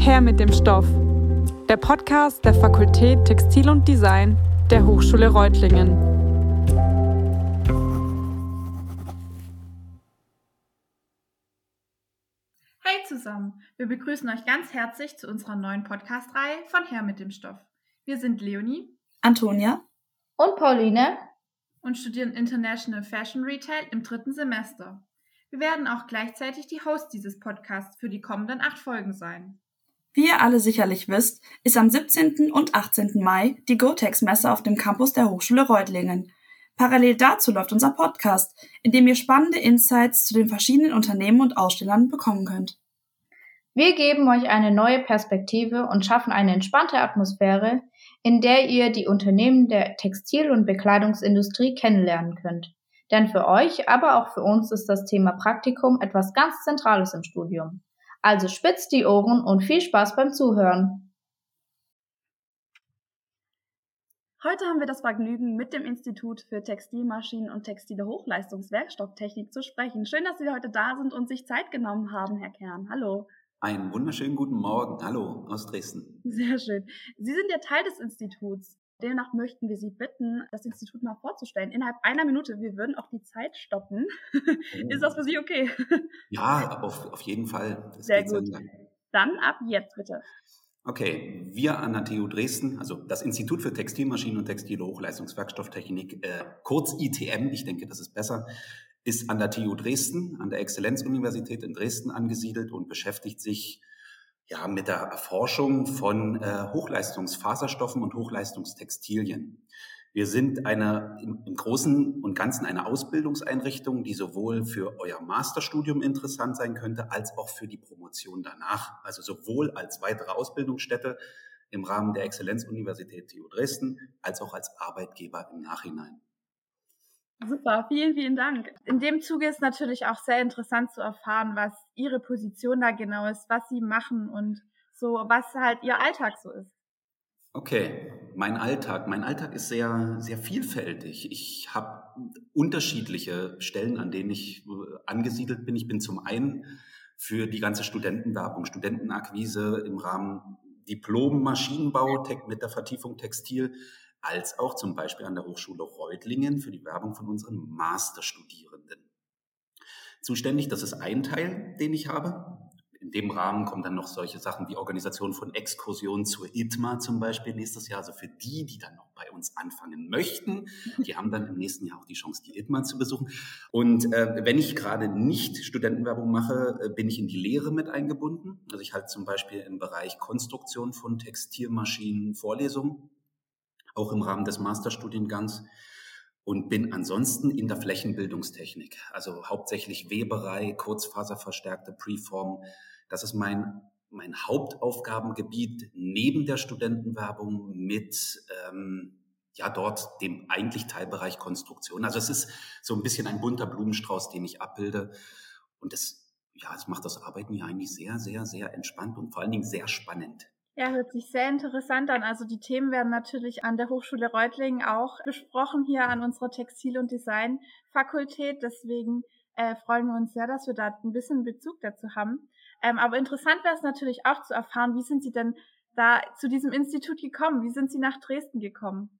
Her mit dem Stoff. Der Podcast der Fakultät Textil und Design der Hochschule Reutlingen. Hey zusammen, wir begrüßen euch ganz herzlich zu unserer neuen Podcast-Reihe von Her mit dem Stoff. Wir sind Leonie, Antonia und Pauline und studieren International Fashion Retail im dritten Semester. Wir werden auch gleichzeitig die Hosts dieses Podcasts für die kommenden acht Folgen sein. Wie ihr alle sicherlich wisst, ist am 17. und 18. Mai die GoTex-Messe auf dem Campus der Hochschule Reutlingen. Parallel dazu läuft unser Podcast, in dem ihr spannende Insights zu den verschiedenen Unternehmen und Ausstellern bekommen könnt. Wir geben euch eine neue Perspektive und schaffen eine entspannte Atmosphäre, in der ihr die Unternehmen der Textil- und Bekleidungsindustrie kennenlernen könnt. Denn für euch, aber auch für uns ist das Thema Praktikum etwas ganz Zentrales im Studium. Also spitzt die Ohren und viel Spaß beim Zuhören. Heute haben wir das Vergnügen, mit dem Institut für Textilmaschinen und textile Hochleistungswerkstofftechnik zu sprechen. Schön, dass Sie heute da sind und sich Zeit genommen haben, Herr Kern. Hallo. Einen wunderschönen guten Morgen. Hallo aus Dresden. Sehr schön. Sie sind ja Teil des Instituts. Demnach möchten wir Sie bitten, das Institut mal vorzustellen. Innerhalb einer Minute. Wir würden auch die Zeit stoppen. Oh. Ist das für Sie okay? Ja, auf, auf jeden Fall. Das Sehr gut. Dann ab jetzt bitte. Okay, wir an der TU Dresden, also das Institut für Textilmaschinen und Textile Hochleistungswerkstofftechnik, äh, kurz ITM, ich denke, das ist besser, ist an der TU Dresden, an der Exzellenzuniversität in Dresden angesiedelt und beschäftigt sich ja, mit der Erforschung von äh, Hochleistungsfaserstoffen und Hochleistungstextilien. Wir sind eine, im, im Großen und Ganzen eine Ausbildungseinrichtung, die sowohl für euer Masterstudium interessant sein könnte, als auch für die Promotion danach. Also sowohl als weitere Ausbildungsstätte im Rahmen der Exzellenzuniversität TU Dresden, als auch als Arbeitgeber im Nachhinein. Super, vielen, vielen Dank. In dem Zuge ist natürlich auch sehr interessant zu erfahren, was Ihre Position da genau ist, was Sie machen und so, was halt Ihr Alltag so ist. Okay, mein Alltag. Mein Alltag ist sehr, sehr vielfältig. Ich habe unterschiedliche Stellen, an denen ich äh, angesiedelt bin. Ich bin zum einen für die ganze Studentenwerbung, Studentenakquise im Rahmen Diplom Maschinenbau mit der Vertiefung Textil als auch zum Beispiel an der Hochschule Reutlingen für die Werbung von unseren Masterstudierenden. Zuständig, das ist ein Teil, den ich habe. In dem Rahmen kommen dann noch solche Sachen wie Organisation von Exkursionen zur ITMA zum Beispiel nächstes Jahr. Also für die, die dann noch bei uns anfangen möchten, die haben dann im nächsten Jahr auch die Chance, die ITMA zu besuchen. Und äh, wenn ich gerade nicht Studentenwerbung mache, äh, bin ich in die Lehre mit eingebunden. Also ich halte zum Beispiel im Bereich Konstruktion von Textilmaschinen Vorlesungen auch im Rahmen des Masterstudiengangs und bin ansonsten in der Flächenbildungstechnik, also hauptsächlich Weberei, kurzfaserverstärkte Preform. Das ist mein, mein Hauptaufgabengebiet neben der Studentenwerbung mit ähm, ja dort dem eigentlich Teilbereich Konstruktion. Also es ist so ein bisschen ein bunter Blumenstrauß, den ich abbilde und das ja, es macht das Arbeiten ja eigentlich sehr, sehr, sehr entspannt und vor allen Dingen sehr spannend. Ja, hört sich sehr interessant an. Also die Themen werden natürlich an der Hochschule Reutlingen auch besprochen hier an unserer Textil- und Designfakultät. Deswegen äh, freuen wir uns sehr, dass wir da ein bisschen Bezug dazu haben. Ähm, aber interessant wäre es natürlich auch zu erfahren, wie sind Sie denn da zu diesem Institut gekommen? Wie sind Sie nach Dresden gekommen?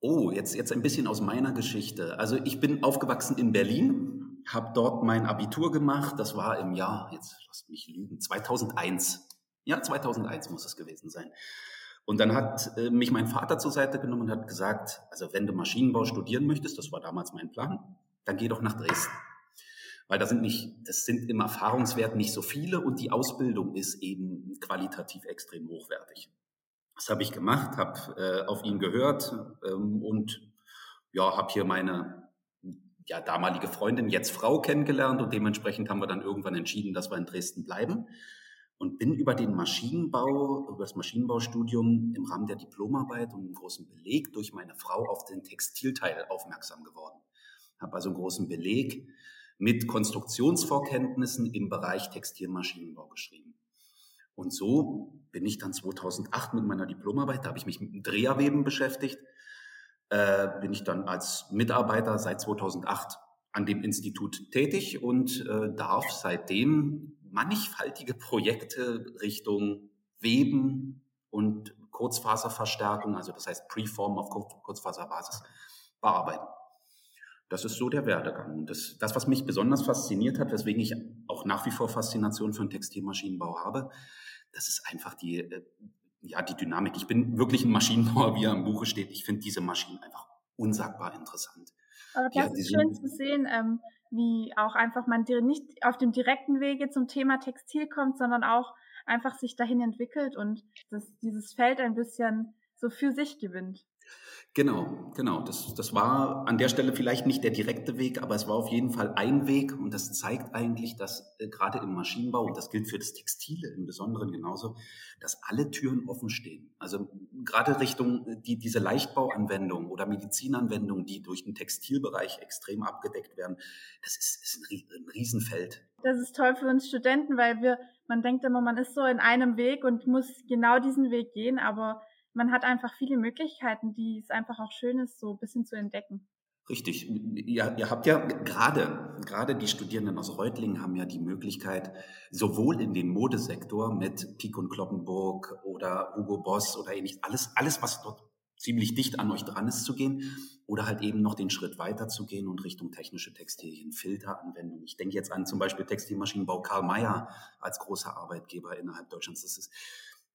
Oh, jetzt, jetzt ein bisschen aus meiner Geschichte. Also ich bin aufgewachsen in Berlin, habe dort mein Abitur gemacht. Das war im Jahr, jetzt lasst mich lügen, 2001. Ja, 2001 muss es gewesen sein. Und dann hat äh, mich mein Vater zur Seite genommen und hat gesagt, also wenn du Maschinenbau studieren möchtest, das war damals mein Plan, dann geh doch nach Dresden. Weil da sind nicht, das sind im Erfahrungswert nicht so viele und die Ausbildung ist eben qualitativ extrem hochwertig. Das habe ich gemacht, habe äh, auf ihn gehört ähm, und ja, habe hier meine ja, damalige Freundin, jetzt Frau kennengelernt und dementsprechend haben wir dann irgendwann entschieden, dass wir in Dresden bleiben und bin über den Maschinenbau, über das Maschinenbaustudium im Rahmen der Diplomarbeit und einen großen Beleg durch meine Frau auf den Textilteil aufmerksam geworden. Habe also einen großen Beleg mit Konstruktionsvorkenntnissen im Bereich Textilmaschinenbau geschrieben. Und so bin ich dann 2008 mit meiner Diplomarbeit, da habe ich mich mit dem Dreherweben beschäftigt, äh, bin ich dann als Mitarbeiter seit 2008 an dem Institut tätig und äh, darf seitdem mannigfaltige Projekte Richtung Weben und Kurzfaserverstärkung, also das heißt Preform auf Kurzfaserbasis, bearbeiten. Das ist so der Werdegang. Das, das, was mich besonders fasziniert hat, weswegen ich auch nach wie vor Faszination für den Textilmaschinenbau habe, das ist einfach die, äh, ja, die Dynamik. Ich bin wirklich ein Maschinenbauer, wie er im Buche steht. Ich finde diese Maschinen einfach unsagbar interessant. Aber das ist schön zu sehen, ähm, wie auch einfach man nicht auf dem direkten Wege zum Thema Textil kommt, sondern auch einfach sich dahin entwickelt und dass dieses Feld ein bisschen so für sich gewinnt. Genau, genau. Das, das war an der Stelle vielleicht nicht der direkte Weg, aber es war auf jeden Fall ein Weg und das zeigt eigentlich, dass äh, gerade im Maschinenbau, und das gilt für das Textile im Besonderen genauso, dass alle Türen offen stehen. Also gerade Richtung äh, die, diese Leichtbauanwendungen oder Medizinanwendungen, die durch den Textilbereich extrem abgedeckt werden, das ist, ist ein, ein Riesenfeld. Das ist toll für uns Studenten, weil wir, man denkt immer, man ist so in einem Weg und muss genau diesen Weg gehen, aber man hat einfach viele Möglichkeiten, die es einfach auch schön ist, so ein bisschen zu entdecken. Richtig. Ihr, ihr habt ja gerade, gerade die Studierenden aus Reutlingen haben ja die Möglichkeit, sowohl in den Modesektor mit Pik und Kloppenburg oder Hugo Boss oder ähnlich, alles, alles, was dort ziemlich dicht an euch dran ist, zu gehen oder halt eben noch den Schritt weiter zu gehen und Richtung technische Textilien, Filteranwendung. Ich denke jetzt an zum Beispiel Textilmaschinenbau Karl Mayer als großer Arbeitgeber innerhalb Deutschlands. Das ist,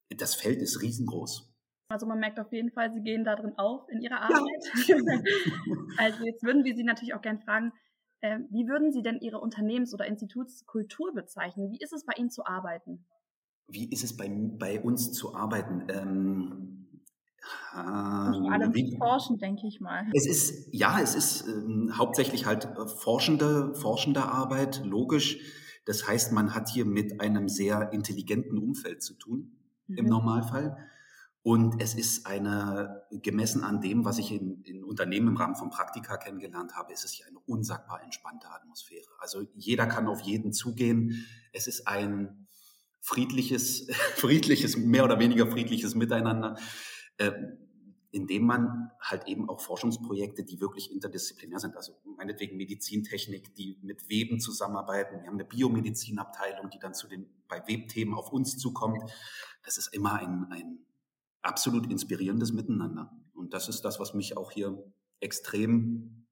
das Feld ist riesengroß. Also man merkt auf jeden Fall, Sie gehen da drin auf in Ihrer Arbeit. Ja. also jetzt würden wir Sie natürlich auch gerne fragen, äh, wie würden Sie denn Ihre Unternehmens- oder Institutskultur bezeichnen? Wie ist es bei Ihnen zu arbeiten? Wie ist es bei, bei uns zu arbeiten? Ähm, vor allem wie, forschen, denke ich mal. Es ist, ja, es ist ähm, hauptsächlich halt äh, forschende, forschende Arbeit, logisch. Das heißt, man hat hier mit einem sehr intelligenten Umfeld zu tun, mhm. im Normalfall. Und es ist eine, gemessen an dem, was ich in, in Unternehmen im Rahmen von Praktika kennengelernt habe, ist es hier eine unsagbar entspannte Atmosphäre. Also jeder kann auf jeden zugehen. Es ist ein friedliches, friedliches, mehr oder weniger friedliches Miteinander, äh, in dem man halt eben auch Forschungsprojekte, die wirklich interdisziplinär sind, also meinetwegen Medizintechnik, die mit Weben zusammenarbeiten. Wir haben eine Biomedizinabteilung, die dann zu den, bei Webthemen auf uns zukommt. Das ist immer ein, ein absolut inspirierendes Miteinander. Und das ist das, was mich auch hier extrem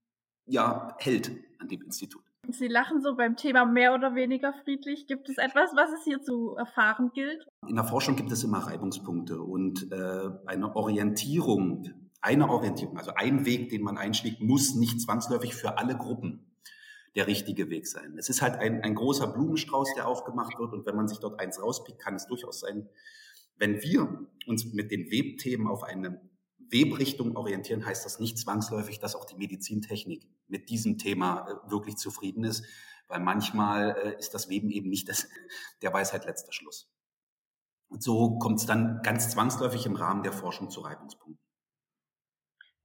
ja, hält an dem Institut. Sie lachen so beim Thema mehr oder weniger friedlich. Gibt es etwas, was es hier zu erfahren gilt? In der Forschung gibt es immer Reibungspunkte und äh, eine Orientierung, eine Orientierung, also ein Weg, den man einschlägt, muss nicht zwangsläufig für alle Gruppen der richtige Weg sein. Es ist halt ein, ein großer Blumenstrauß, der aufgemacht wird und wenn man sich dort eins rauspickt, kann es durchaus sein, wenn wir uns mit den Webthemen auf eine Webrichtung orientieren, heißt das nicht zwangsläufig, dass auch die Medizintechnik mit diesem Thema äh, wirklich zufrieden ist, weil manchmal äh, ist das Weben eben nicht das, der Weisheit letzter Schluss. Und so kommt es dann ganz zwangsläufig im Rahmen der Forschung zu Reibungspunkten.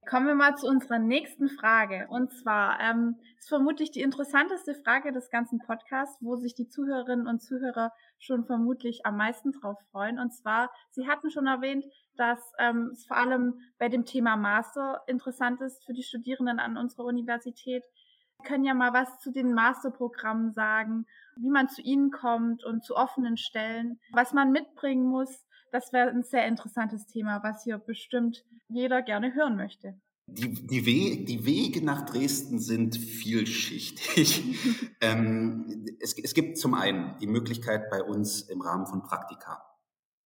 Kommen wir mal zu unserer nächsten Frage. Und zwar ähm, ist vermutlich die interessanteste Frage des ganzen Podcasts, wo sich die Zuhörerinnen und Zuhörer schon vermutlich am meisten drauf freuen. Und zwar, Sie hatten schon erwähnt, dass ähm, es vor allem bei dem Thema Master interessant ist für die Studierenden an unserer Universität. Sie können ja mal was zu den Masterprogrammen sagen, wie man zu ihnen kommt und zu offenen Stellen, was man mitbringen muss, das wäre ein sehr interessantes Thema, was hier bestimmt jeder gerne hören möchte. Die, die, We die Wege nach Dresden sind vielschichtig. ähm, es, es gibt zum einen die Möglichkeit bei uns im Rahmen von Praktika.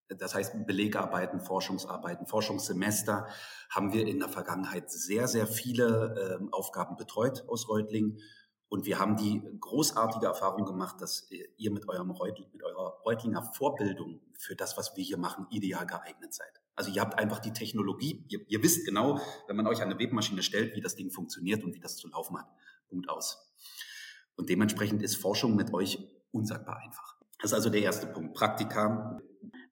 Das heißt, Belegarbeiten, Forschungsarbeiten, Forschungssemester haben wir in der Vergangenheit sehr, sehr viele äh, Aufgaben betreut aus Reutlingen. Und wir haben die großartige Erfahrung gemacht, dass ihr mit, eurem Reutl, mit eurer Reutlinger Vorbildung für das, was wir hier machen, ideal geeignet seid. Also ihr habt einfach die Technologie, ihr, ihr wisst genau, wenn man euch eine Webmaschine stellt, wie das Ding funktioniert und wie das zu laufen hat. Punkt aus. Und dementsprechend ist Forschung mit euch unsagbar einfach. Das ist also der erste Punkt. Praktika.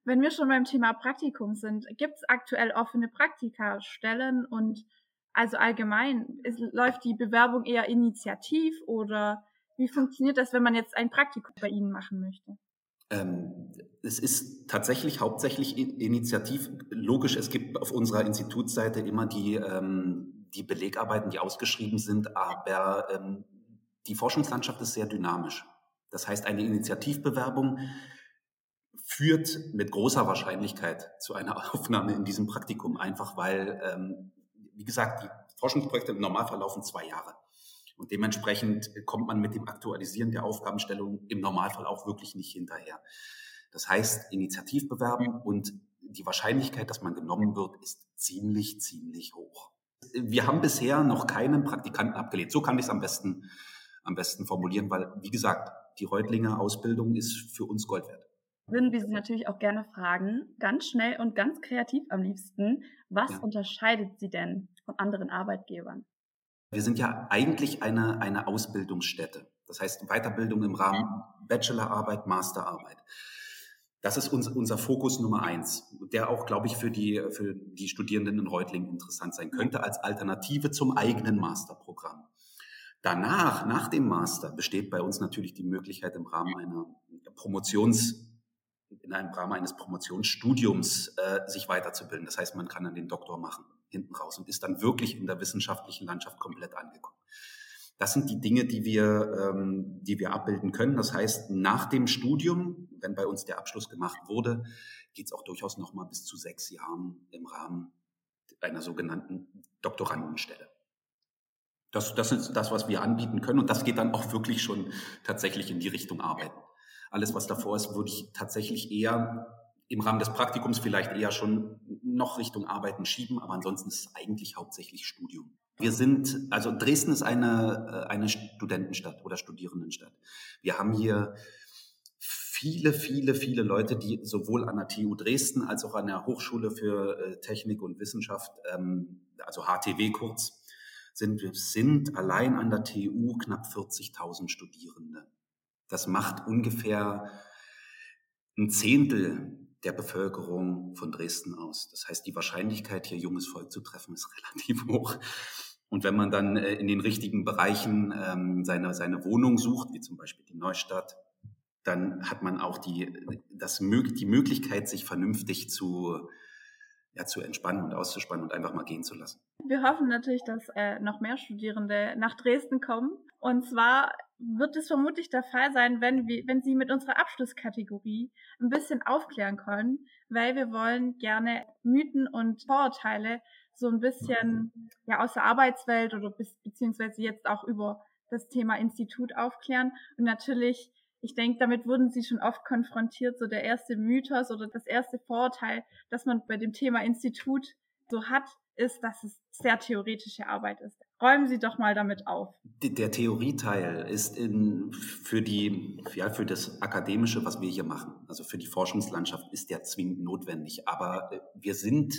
Wenn wir schon beim Thema Praktikum sind, gibt es aktuell offene Praktikastellen und also allgemein, ist, läuft die Bewerbung eher initiativ oder wie funktioniert das, wenn man jetzt ein Praktikum bei Ihnen machen möchte? Ähm, es ist tatsächlich hauptsächlich initiativ. Logisch, es gibt auf unserer Institutsseite immer die, ähm, die Belegarbeiten, die ausgeschrieben sind, aber ähm, die Forschungslandschaft ist sehr dynamisch. Das heißt, eine Initiativbewerbung führt mit großer Wahrscheinlichkeit zu einer Aufnahme in diesem Praktikum, einfach weil, ähm, wie gesagt, die Forschungsprojekte im Normalfall laufen zwei Jahre. Und dementsprechend kommt man mit dem Aktualisieren der Aufgabenstellung im Normalfall auch wirklich nicht hinterher. Das heißt, Initiativ bewerben und die Wahrscheinlichkeit, dass man genommen wird, ist ziemlich, ziemlich hoch. Wir haben bisher noch keinen Praktikanten abgelehnt. So kann ich es am besten, am besten formulieren, weil, wie gesagt, die Reutlinger Ausbildung ist für uns Gold wert. Würden wir Sie natürlich auch gerne fragen, ganz schnell und ganz kreativ am liebsten, was ja. unterscheidet Sie denn von anderen Arbeitgebern? Wir sind ja eigentlich eine, eine Ausbildungsstätte. Das heißt Weiterbildung im Rahmen Bachelorarbeit, Masterarbeit. Das ist uns, unser Fokus Nummer eins, der auch, glaube ich, für die, für die Studierenden in Reutlingen interessant sein könnte als Alternative zum eigenen Masterprogramm. Danach, nach dem Master, besteht bei uns natürlich die Möglichkeit im Rahmen einer Promotions, in einem Rahmen eines Promotionsstudiums äh, sich weiterzubilden. Das heißt, man kann dann den Doktor machen hinten raus und ist dann wirklich in der wissenschaftlichen Landschaft komplett angekommen. Das sind die Dinge, die wir, ähm, die wir abbilden können. Das heißt, nach dem Studium, wenn bei uns der Abschluss gemacht wurde, geht es auch durchaus noch mal bis zu sechs Jahren im Rahmen einer sogenannten Doktorandenstelle. Das, das ist das, was wir anbieten können. Und das geht dann auch wirklich schon tatsächlich in die Richtung Arbeiten. Alles, was davor ist, würde ich tatsächlich eher im Rahmen des Praktikums vielleicht eher schon noch Richtung Arbeiten schieben, aber ansonsten ist es eigentlich hauptsächlich Studium. Wir sind, also Dresden ist eine, äh, eine Studentenstadt oder Studierendenstadt. Wir haben hier viele, viele, viele Leute, die sowohl an der TU Dresden als auch an der Hochschule für äh, Technik und Wissenschaft, ähm, also HTW kurz, sind. Sind allein an der TU knapp 40.000 Studierende. Das macht ungefähr ein Zehntel der Bevölkerung von Dresden aus. Das heißt, die Wahrscheinlichkeit, hier junges Volk zu treffen, ist relativ hoch. Und wenn man dann äh, in den richtigen Bereichen ähm, seine, seine Wohnung sucht, wie zum Beispiel die Neustadt, dann hat man auch die, das, die Möglichkeit, sich vernünftig zu, ja, zu entspannen und auszuspannen und einfach mal gehen zu lassen. Wir hoffen natürlich, dass äh, noch mehr Studierende nach Dresden kommen. Und zwar wird es vermutlich der Fall sein, wenn, wir, wenn Sie mit unserer Abschlusskategorie ein bisschen aufklären können, weil wir wollen gerne Mythen und Vorurteile so ein bisschen ja aus der Arbeitswelt oder bis, beziehungsweise jetzt auch über das Thema Institut aufklären. Und natürlich, ich denke, damit wurden Sie schon oft konfrontiert, so der erste Mythos oder das erste Vorurteil, das man bei dem Thema Institut so hat, ist, dass es sehr theoretische Arbeit ist. Räumen Sie doch mal damit auf. Der Theorieteil ist in, für die, ja, für das Akademische, was wir hier machen, also für die Forschungslandschaft, ist der zwingend notwendig. Aber äh, wir sind,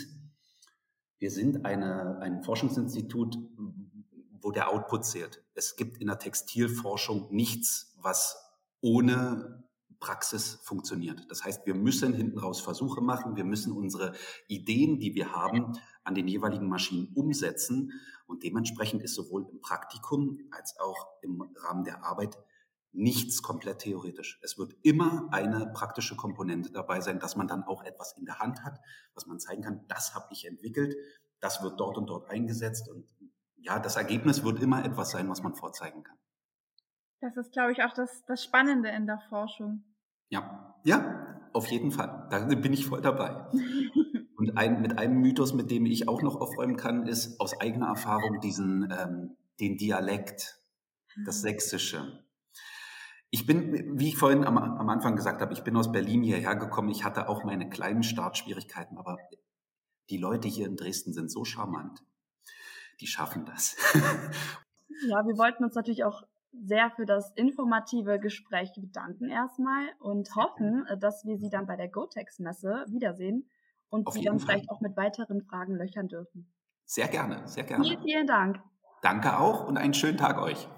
wir sind eine, ein Forschungsinstitut, wo der Output zählt. Es gibt in der Textilforschung nichts, was ohne Praxis funktioniert. Das heißt, wir müssen hinten raus Versuche machen, wir müssen unsere Ideen, die wir haben, an den jeweiligen Maschinen umsetzen. Und dementsprechend ist sowohl im Praktikum als auch im Rahmen der Arbeit nichts komplett theoretisch. Es wird immer eine praktische Komponente dabei sein, dass man dann auch etwas in der Hand hat, was man zeigen kann, das habe ich entwickelt, das wird dort und dort eingesetzt und ja, das Ergebnis wird immer etwas sein, was man vorzeigen kann. Das ist, glaube ich, auch das, das Spannende in der Forschung. Ja, ja, auf jeden Fall. Da bin ich voll dabei. Und ein, mit einem Mythos, mit dem ich auch noch aufräumen kann, ist aus eigener Erfahrung diesen, ähm, den Dialekt, das Sächsische. Ich bin, wie ich vorhin am, am Anfang gesagt habe, ich bin aus Berlin hierher gekommen. Ich hatte auch meine kleinen Startschwierigkeiten, aber die Leute hier in Dresden sind so charmant. Die schaffen das. Ja, wir wollten uns natürlich auch sehr für das informative Gespräch bedanken erstmal und hoffen, äh, dass wir Sie dann bei der GoTex-Messe wiedersehen und Auf Sie dann Fall. vielleicht auch mit weiteren Fragen löchern dürfen. Sehr gerne, sehr gerne. Vielen, vielen Dank. Danke auch und einen schönen Tag euch.